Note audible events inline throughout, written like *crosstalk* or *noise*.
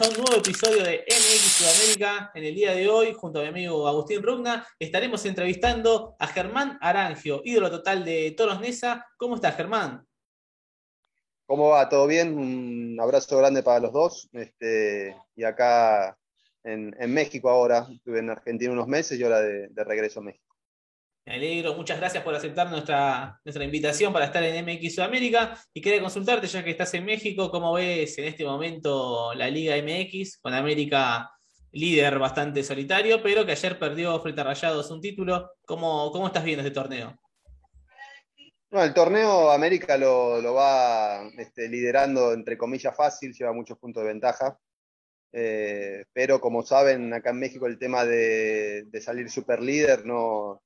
a un nuevo episodio de MX Sudamérica. En el día de hoy, junto a mi amigo Agustín Rugna, estaremos entrevistando a Germán Arangio, ídolo total de Toros Nesa. ¿Cómo estás, Germán? ¿Cómo va? ¿Todo bien? Un abrazo grande para los dos. Este, y acá en, México ahora, estuve en Argentina unos meses y ahora de regreso a México. Me alegro, muchas gracias por aceptar nuestra, nuestra invitación para estar en MX Sudamérica y quería consultarte, ya que estás en México, ¿cómo ves en este momento la Liga MX con América líder bastante solitario, pero que ayer perdió frente a Rayados un título? ¿Cómo, cómo estás viendo este torneo? No, el torneo América lo, va este, liderando entre comillas fácil, lleva muchos puntos de ventaja. Eh, pero como saben, acá en México el tema de, de salir super líder no,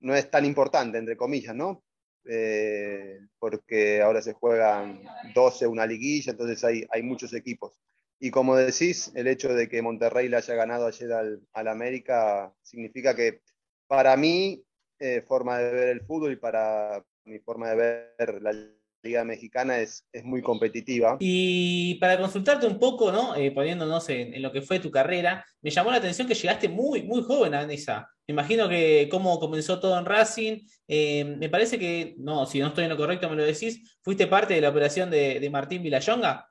no es tan importante, entre comillas, ¿no? Eh, porque ahora se juegan 12 una liguilla, entonces hay, hay muchos equipos. Y como decís, el hecho de que Monterrey le haya ganado ayer al, al América significa que para mí, eh, forma de ver el fútbol y para mi forma de ver la Liga Mexicana es, es muy competitiva. Y para consultarte un poco, ¿no? Eh, poniéndonos en, lo que fue tu carrera, me llamó la atención que llegaste muy, muy joven a. Me imagino que cómo comenzó todo en Racing. Eh, me parece que, no, si no estoy en lo correcto, me lo decís, fuiste parte de la operación de, Martín Villayonga.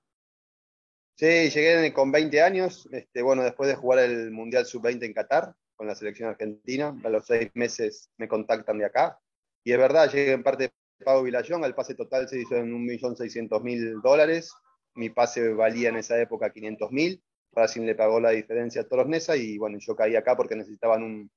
Sí, llegué con 20 años, este, bueno, después de jugar el Mundial Sub-20 en Qatar con la selección argentina, a los seis meses me contactan de acá. Y es verdad, llegué en parte Pago Vilayón, el pase total se hizo en 1.600.000 dólares, mi pase valía en esa época 500.000, Racing le pagó la diferencia a Toros Nesa y bueno, yo caí acá porque necesitaban un,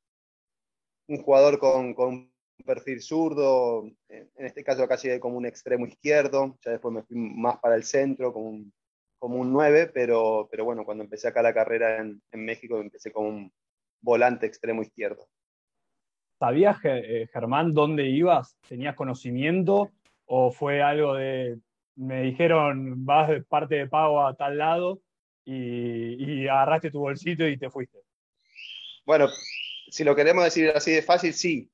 jugador con, un perfil zurdo, en este caso acá llegué como un extremo izquierdo, ya después me fui más para el centro, como un, como un 9, pero, pero bueno, cuando empecé acá la carrera en, en México empecé como un volante extremo izquierdo. ¿Sabías, eh, Germán, dónde ibas? ¿Tenías conocimiento? ¿O fue algo de, me dijeron, vas de parte de pago a tal lado y, agarraste tu bolsito y te fuiste? Bueno, si lo queremos decir así de fácil, sí,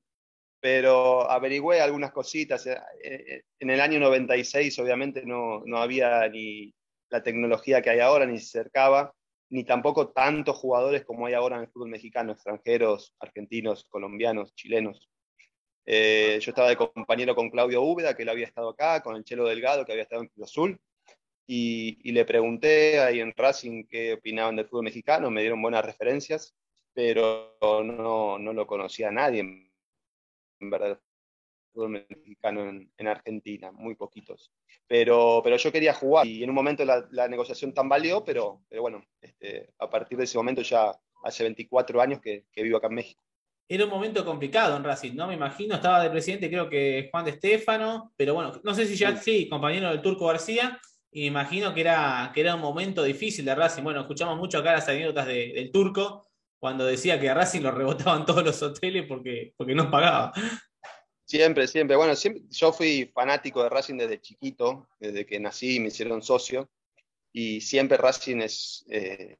pero averigüé algunas cositas. Eh, eh, en el año 96 obviamente no, no había ni la tecnología que hay ahora, ni se acercaba ni tampoco tantos jugadores como hay ahora en el fútbol mexicano, extranjeros, argentinos, colombianos, chilenos. Eh, yo estaba de compañero con Claudio Úbeda, que él había estado acá, con el Chelo Delgado, que había estado en Cruz Azul, y, le pregunté ahí en Racing qué opinaban del fútbol mexicano, me dieron buenas referencias, pero no, no lo conocía a nadie, en verdad mexicano en, Argentina, muy poquitos. Pero, pero yo quería jugar y en un momento la, negociación tan valió, pero, pero bueno, este, a partir de ese momento ya hace 24 años que, vivo acá en México. Era un momento complicado en Racing, ¿no? Me imagino, estaba de presidente creo que Juan de Estefano, pero bueno, no sé si ya sí, compañero del Turco García, y me imagino que era, que era un momento difícil de Racing. Bueno, escuchamos mucho acá las anécdotas del Turco, cuando decía que a Racing lo rebotaban todos los hoteles porque, porque no pagaba. Siempre, siempre. Bueno, yo fui fanático de Racing desde chiquito, desde que nací y me hicieron socio, y siempre Racing es, eh,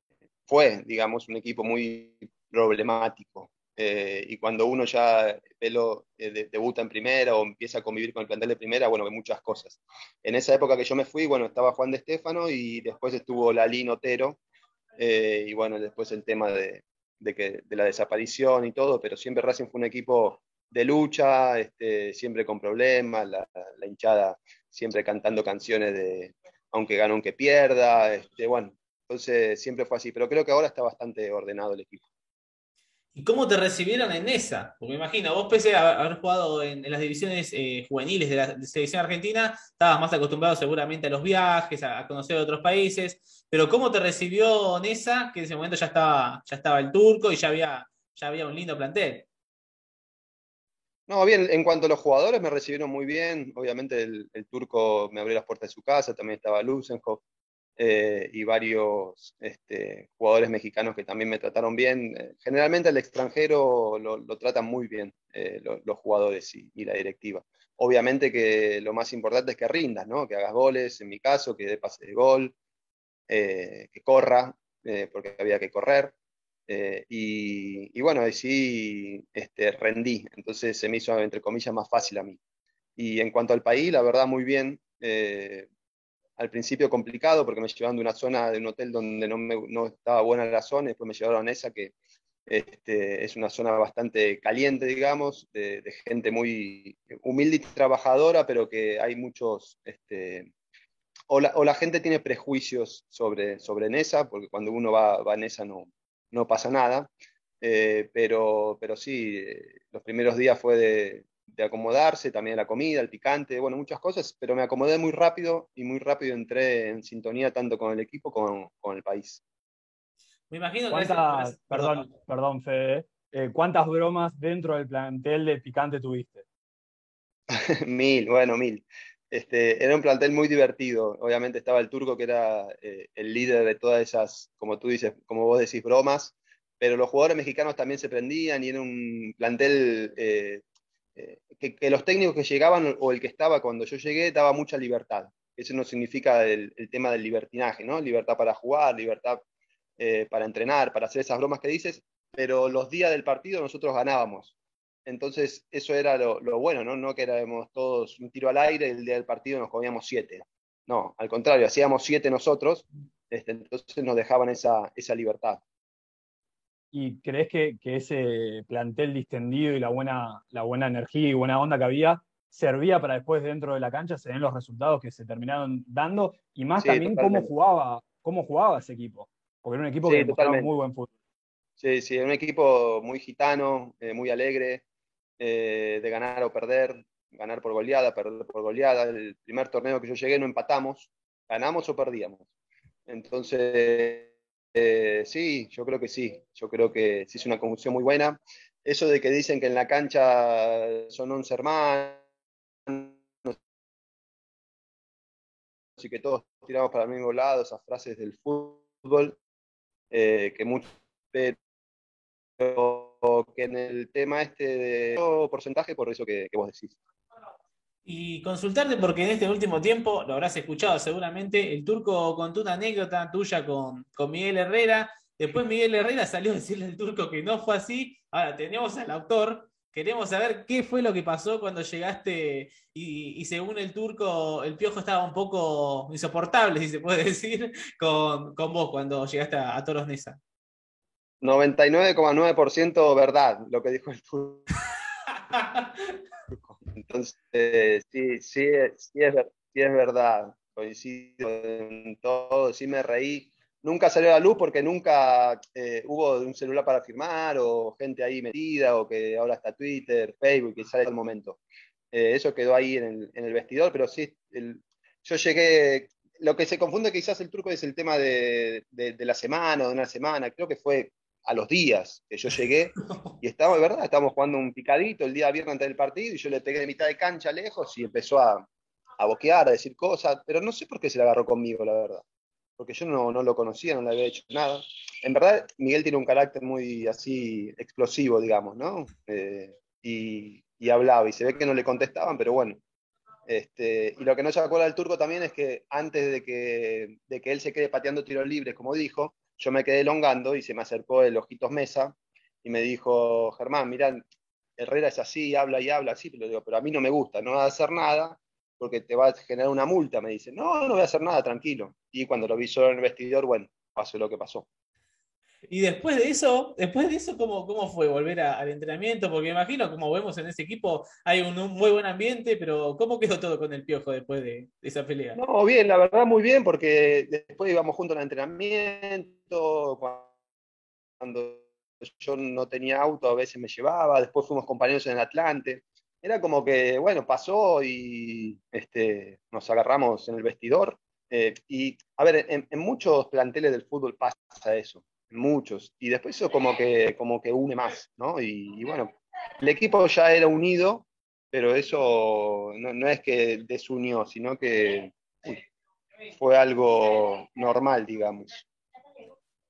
fue, digamos, un equipo muy problemático. Eh, y cuando uno ya lo, eh, debuta en primera o empieza a convivir con el plantel de primera, bueno, hay muchas cosas. En esa época que yo me fui, bueno, estaba Juan de Estefano y después estuvo Lalín Otero, y bueno, después el tema de, de, que, de la desaparición y todo, pero siempre Racing fue un equipo de lucha, este, siempre con problemas, la, hinchada siempre cantando canciones de aunque gane, aunque pierda, este, bueno, entonces siempre fue así, pero creo que ahora está bastante ordenado el equipo. ¿Y cómo te recibieron en esa? Porque me imagino, vos pese a haber jugado en, las divisiones eh, juveniles de la selección argentina, estabas más acostumbrado seguramente a los viajes, a, conocer otros países, pero ¿cómo te recibió Nesa, que en ese momento ya estaba, ya estaba el turco y ya había, ya había un lindo plantel? No, bien, en cuanto a los jugadores me recibieron muy bien. Obviamente el, turco me abrió las puertas de su casa, también estaba Lusenhoff eh, y varios este, jugadores mexicanos que también me trataron bien. Eh, generalmente al extranjero lo, tratan muy bien eh, los jugadores y, la directiva. Obviamente que lo más importante es que rindas, ¿no? que hagas goles, en mi caso, que dé pase de gol, que corra, porque había que correr. Eh, y, bueno, ahí sí este, rendí, entonces se me hizo, entre comillas, más fácil a mí. Y en cuanto al país, la verdad, muy bien. Eh, al principio complicado porque me llevaban de una zona, de un hotel donde no, me, no estaba buena la zona, después me llevaron a esa que este, es una zona bastante caliente, digamos, de, gente muy humilde y trabajadora, pero que hay muchos, este, o, la, gente tiene prejuicios sobre, sobre Nesa, porque cuando uno va, va a Nesa no, no pasa nada, eh, pero, pero sí, eh, los primeros días fue de, acomodarse, también la comida, el picante, bueno, muchas cosas, pero me acomodé muy rápido y muy rápido entré en sintonía tanto con el equipo como con el país. Me imagino que... Perdón, perdón, Fede. Eh, ¿Cuántas bromas dentro del plantel de Picante tuviste? *laughs* mil, bueno, mil. Este, era un plantel muy divertido. Obviamente estaba el turco que era eh, el líder de todas esas, como tú dices, como vos decís, bromas, pero los jugadores mexicanos también se prendían y era un plantel eh, que, los técnicos que llegaban o el que estaba cuando yo llegué daba mucha libertad. Eso no significa el, el tema del libertinaje, ¿no? Libertad para jugar, libertad eh, para entrenar, para hacer esas bromas que dices, pero los días del partido nosotros ganábamos. Entonces, eso era lo, bueno, ¿no? No que éramos todos un tiro al aire y el día del partido nos comíamos siete. No, al contrario, hacíamos siete nosotros, este, entonces nos dejaban esa, esa libertad. ¿Y crees que, que, ese plantel distendido y la buena, la buena energía y buena onda que había servía para después dentro de la cancha se den los resultados que se terminaron dando? Y más también cómo jugaba, cómo jugaba ese equipo. Porque era un equipo que que muy buen fútbol. Sí, sí, era un equipo muy gitano, eh, muy alegre, eh, de ganar o perder, ganar por goleada, perder por goleada. El primer torneo que yo llegué no empatamos, ganamos o perdíamos. Entonces, eh, sí, yo creo que sí, yo creo que sí es una conjunción muy buena. Eso de que dicen que en la cancha son 11 hermanos y que todos tiramos para el mismo lado, esas frases del fútbol, eh, que mucho, pero que en el tema este de porcentaje, por eso que, vos decís. Y consultarte, porque en este último tiempo, lo habrás escuchado seguramente, el turco contó una anécdota tuya con, con Miguel Herrera. Después Miguel Herrera salió a decirle al turco que no fue así. Ahora tenemos al autor Queremos saber qué fue lo que pasó cuando llegaste y, según el turco, el piojo estaba un poco insoportable, si se puede *laughs* decir, con, vos cuando llegaste a, Toros Nesa. 99,9% verdad, lo que dijo el turco. *laughs* Entonces, sí, sí, sí, es, sí es verdad, coincido en todo, sí me reí nunca salió a la luz porque nunca eh, hubo un celular para firmar o gente ahí metida o que ahora está Twitter, Facebook y sale al momento. Eh, eso quedó ahí en el, vestidor, pero sí, yo llegué, lo que se confunde quizás el truco es el tema de, la semana o de una semana, creo que fue a los días que yo llegué *laughs* y estábamos, ¿verdad? Estábamos jugando un picadito el día viernes antes del partido y yo le pegué de mitad de cancha lejos y empezó a, a boquear, a decir cosas, pero no sé por qué se le agarró conmigo, la verdad porque yo no, lo conocía, no le había hecho nada. En verdad, Miguel tiene un carácter muy así explosivo, digamos, ¿no? Eh, y, hablaba, y se ve que no le contestaban, pero bueno. Este, y lo que no se acuerda del turco también es que antes de que, de que él se quede pateando tiros libres, como dijo, yo me quedé elongando y se me acercó el Ojitos Mesa y me dijo, Germán, mirá, Herrera es así, habla y habla así, pero, digo, pero a mí no me gusta, no va a hacer nada porque te va a generar una multa, me dice. No, no voy a hacer nada, tranquilo. Y cuando lo vi solo en el vestidor, bueno, pasó lo que pasó. Y después de eso, después de eso, ¿cómo, cómo fue volver al entrenamiento? Porque me imagino, como vemos en ese equipo, hay un, muy buen ambiente, pero ¿cómo quedó todo con el piojo después de, esa pelea? No, bien, la verdad muy bien, porque después íbamos juntos al entrenamiento, cuando yo no tenía auto a veces me llevaba, después fuimos compañeros en el Atlante era como que, bueno, pasó y este, nos agarramos en el vestidor. Eh, y, a ver, en, muchos planteles del fútbol pasa eso, en muchos. Y después eso como que, como que une más, ¿no? Y, bueno, el equipo ya era unido, pero eso no, es que desunió, sino que fue algo normal, digamos.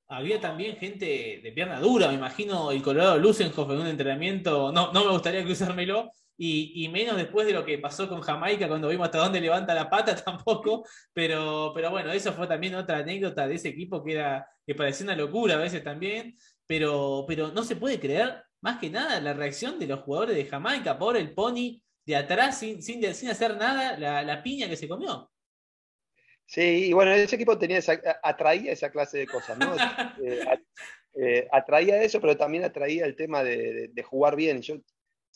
Había también gente de pierna dura, me imagino el Colorado Lusenhoff en un entrenamiento, no, no me gustaría cruzármelo, y, menos después de lo que pasó con Jamaica cuando vimos hasta dónde levanta la pata *laughs* tampoco, pero, pero bueno, eso fue también otra anécdota de ese equipo que, era, que parecía una locura a veces también, pero, pero no se puede creer más que nada la reacción de los jugadores de Jamaica, por el pony de atrás sin, sin, sin hacer nada, la, piña que se comió. Sí, y bueno, ese equipo tenía esa, atraía esa clase de cosas, ¿no? *laughs* Eh, eh, atraía eso, pero también atraía el tema de, jugar bien. Yo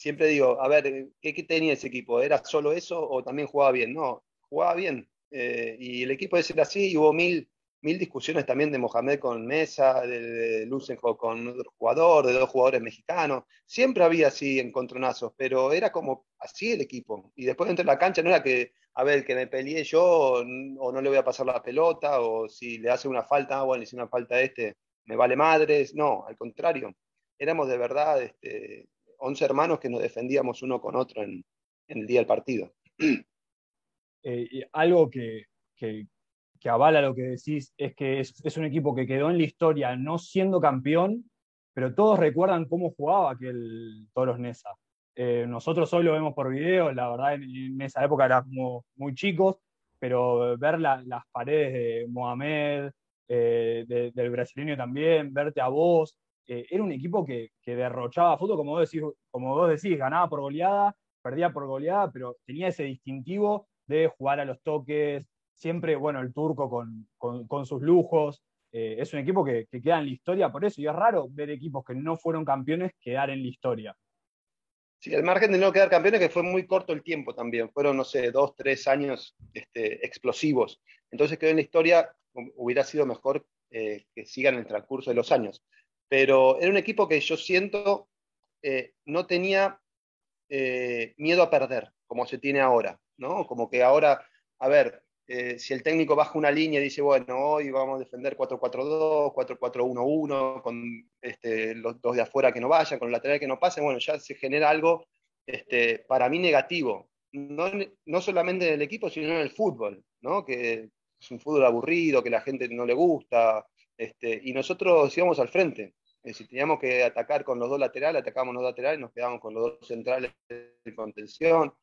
siempre digo, a ver, ¿qué, tenía ese equipo? ¿Era solo eso o también jugaba bien? No, jugaba bien. Eh, y el equipo de ser así, hubo mil, mil discusiones también de Mohamed con Mesa, de, de con otro jugador, de dos jugadores mexicanos. Siempre había así encontronazos, pero era como así el equipo. Y después dentro de la cancha no era que, a ver, que me peleé yo o, no le voy a pasar la pelota, o si le hace una falta, ah, bueno, le hice una falta a este, me vale madres. No, al contrario. Éramos de verdad este, 11 hermanos que nos defendíamos uno con otro en, el día del partido. *clears throat* Eh, algo que, avala lo que decís es que es, un equipo que quedó en la historia no siendo campeón, pero todos recuerdan cómo jugaba aquel Toros Nesa. Eh, nosotros hoy lo vemos por video, la verdad en, esa época éramos muy chicos, pero ver las paredes de Mohamed, eh, del brasileño también, verte a vos, eh, era un equipo que, derrochaba fútbol, como vos, decís, ganaba por goleada, perdía por goleada, pero tenía ese distintivo de jugar a los toques, siempre, bueno, el turco con, sus lujos. Eh, es un equipo que, queda en la historia por eso, y es raro ver equipos que no fueron campeones quedar en la historia. Sí, el margen de no quedar campeones que fue muy corto el tiempo también, fueron, no sé, dos, tres años este, explosivos. Entonces quedó en la historia, hubiera sido mejor eh, que sigan en el transcurso de los años. Pero era un equipo que yo siento eh, no tenía miedo a perder, como se tiene ahora, ¿no? Como que ahora, a ver, eh, si el técnico baja una línea y dice, bueno, hoy vamos a defender 4-4-2, 4-4-1-1, con este, los dos de afuera que no vayan, con el lateral que no pasen, bueno, ya se genera algo este, para mí negativo. No, solamente en el equipo, sino en el fútbol, ¿no? que es un fútbol aburrido, que la gente no le gusta, este, y nosotros íbamos al frente. Eh, si teníamos que atacar con los dos laterales, atacábamos los laterales, nos quedábamos con los dos centrales de contención.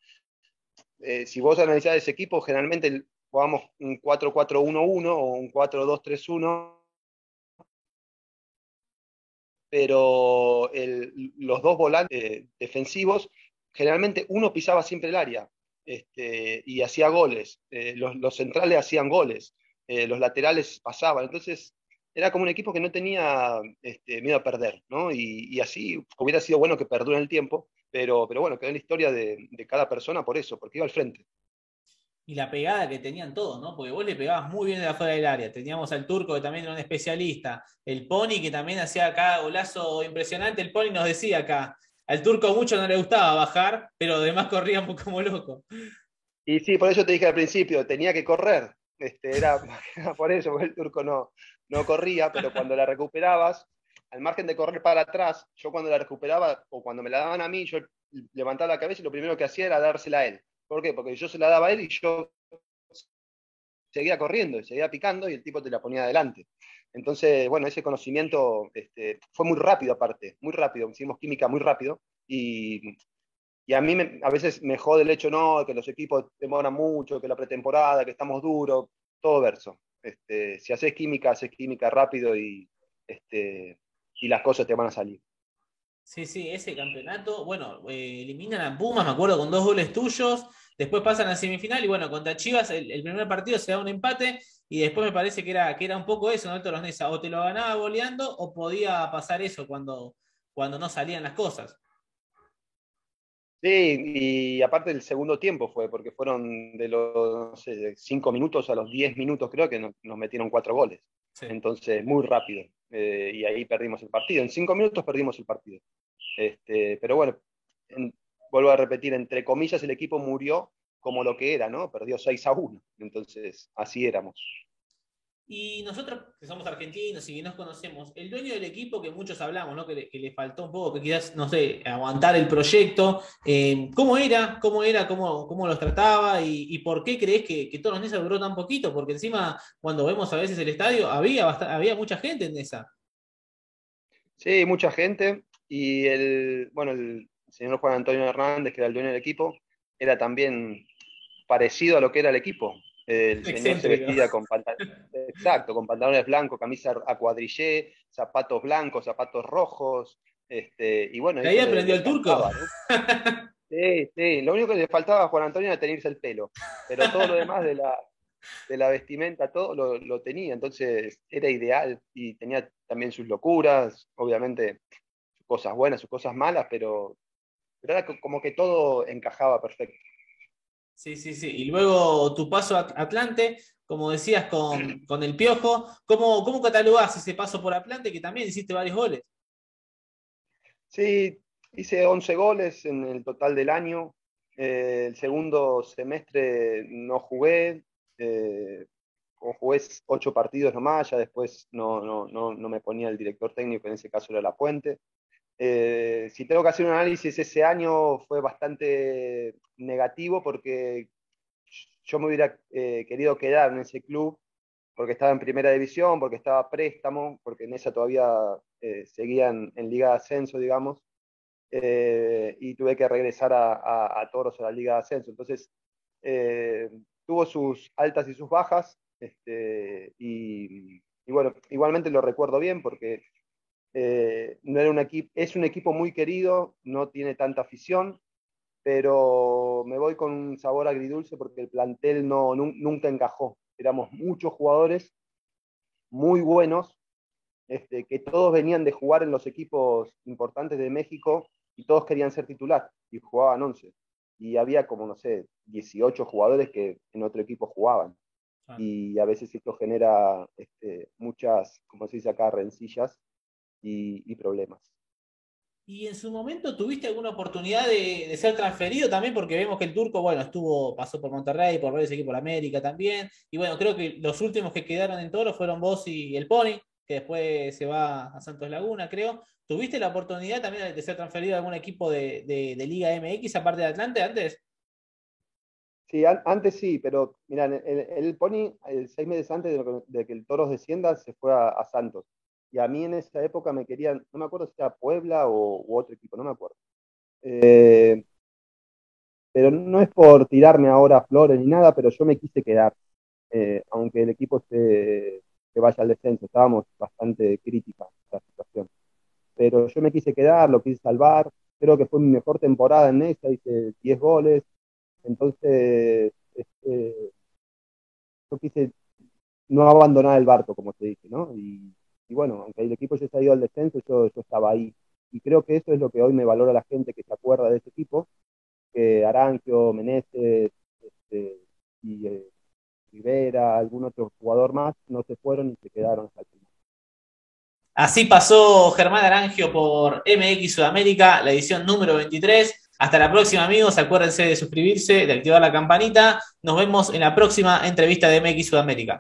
Eh, si vos analizás ese equipo, generalmente jugamos un 4-4-1-1 o un 4-2-3-1, pero los dos volantes defensivos, generalmente uno pisaba siempre el área este, y hacía goles, eh, los, centrales hacían goles, eh, los laterales pasaban, entonces era como un equipo que no tenía este, miedo a perder, ¿no? Y, así hubiera sido bueno que perdure el tiempo, pero, pero bueno, quedó en la historia de, de cada persona por eso, porque iba al frente y la pegada que tenían todos, ¿no? Porque vos le pegabas muy bien de afuera del área. Teníamos al turco que también era un especialista, el Pony que también hacía acá golazo impresionante. El Pony nos decía acá, al turco mucho no le gustaba bajar, pero además corría *laughs* como loco. Y sí, por eso te dije al principio, tenía que correr. Este, era, *laughs* por eso, porque el turco no, no corría, pero cuando la recuperabas, al margen de correr para atrás, yo cuando la recuperaba o cuando me la daban a mí, yo levantaba la cabeza y lo primero que hacía era dársela a él. ¿Por qué? Porque yo se la daba a él y yo seguía corriendo, seguía picando y el tipo te la ponía adelante. Entonces, bueno, ese conocimiento este, fue muy rápido aparte, muy rápido, hicimos química muy rápido y, a mí a veces me jode el hecho, no, que los equipos demoran mucho, que la pretemporada, que estamos duros, todo verso. Este, si haces química, haces química rápido y, este, y las cosas te van a salir. Sí, sí, ese campeonato, bueno, eh, eliminan a Pumas, me acuerdo, con dos goles tuyos, después pasan a semifinal y bueno, contra Chivas el, primer partido se da un empate y después me parece que era, que era un poco eso, ¿no? Nesa, o te lo ganaba goleando o podía pasar eso cuando, cuando no salían las cosas. Sí, y aparte el segundo tiempo fue, porque fueron de los no sé, cinco minutos a los diez minutos creo que nos, metieron cuatro goles. Entonces, muy rápido. Eh, y ahí perdimos el partido. En cinco minutos perdimos el partido. Este, pero bueno, vuelvo a repetir, entre comillas, el equipo murió como lo que era, ¿no? Perdió 6 a 1. Entonces, así éramos. Y nosotros, que somos argentinos y que nos conocemos, el dueño del equipo que muchos hablamos, ¿no? que, le, faltó un poco, que quizás, no sé, aguantar el proyecto, eh, ¿cómo era? ¿Cómo era? ¿Cómo, cómo los trataba? ¿Y, por qué crees que, que Toros Nesa duró tan poquito? Porque encima, cuando vemos a veces el estadio, había, había mucha gente en Nesa. Sí, mucha gente. Y el, bueno, el señor Juan Antonio Hernández, que era el dueño del equipo, era también parecido a lo que era el equipo. El señor se vestía con pantalones, exacto, con pantalones blancos, camisa a cuadrillé, zapatos blancos, zapatos rojos, este, y bueno. ahí aprendió el turco. Sí, sí, lo único que le faltaba a Juan Antonio era tenerse el pelo, pero todo lo demás de la, de la vestimenta, todo lo, tenía, entonces era ideal y tenía también sus locuras, obviamente sus cosas buenas, sus cosas malas, pero, era como que todo encajaba perfecto. Sí, sí, sí. Y luego tu paso a Atlante, como decías, con, *clears throat* con el Piojo, ¿cómo, cómo catalogás ese paso por Atlante que también hiciste varios goles? Sí, hice 11 goles en el total del año. Eh, el segundo semestre no jugué, eh, jugué ocho partidos nomás, ya después no, no, no, no, me ponía el director técnico, en ese caso era La Puente. Eh, si tengo que hacer un análisis, ese año fue bastante negativo porque yo me hubiera eh, querido quedar en ese club porque estaba en primera división, porque estaba préstamo, porque en esa todavía seguían en Liga de Ascenso, digamos. Eh, y tuve que regresar a, Toros a la Liga de Ascenso. Entonces, eh, tuvo sus altas y sus bajas, este, y, bueno, igualmente lo recuerdo bien porque eh, no era un equipo, es un equipo muy querido, no tiene tanta afición, pero me voy con un sabor agridulce porque el plantel no, nunca encajó. Éramos muchos jugadores muy buenos, este, que todos venían de jugar en los equipos importantes de México y todos querían ser titular y jugaban 11. Y había como, no sé, 18 jugadores que en otro equipo jugaban. Y a veces esto genera este, muchas, como se dice acá, rencillas y, problemas. ¿Y en su momento tuviste alguna oportunidad de, ser transferido también? Porque vemos que el turco, bueno, estuvo, pasó por Monterrey, por varios equipos de América también. Y bueno, creo que los últimos que quedaron en Toro fueron vos y el Pony que después se va a Santos Laguna, creo. ¿Tuviste la oportunidad también de ser transferido a algún equipo de, Liga MX aparte de Atlante antes? Sí, antes sí, pero mira, el, Pony, seis meses antes de, que el Toros descienda, se fue a, Santos. Y a mí en esa época me querían, no me acuerdo si era Puebla o u otro equipo, no me acuerdo. Eh, pero no es por tirarme ahora flores ni nada, pero yo me quise quedar, eh, aunque el equipo se, vaya al descenso. Estábamos bastante crítica la situación. Pero yo me quise quedar, lo quise salvar. Creo que fue mi mejor temporada en esa, hice 10 goles. Entonces, este, yo quise no abandonar el barco, como te dije, ¿no? Y, bueno, aunque el equipo ya se ha ido al descenso, yo, estaba ahí. Y creo que eso es lo que hoy me valora la gente que se acuerda de ese equipo, que Arangio, Meneses, este, y eh, Rivera, algún otro jugador más, no se fueron y se quedaron hasta el final. Así pasó Germán Arangio por MX Sudamérica, la edición número 23. Hasta la próxima, amigos. Acuérdense de suscribirse, de activar la campanita. Nos vemos en la próxima entrevista de MX Sudamérica.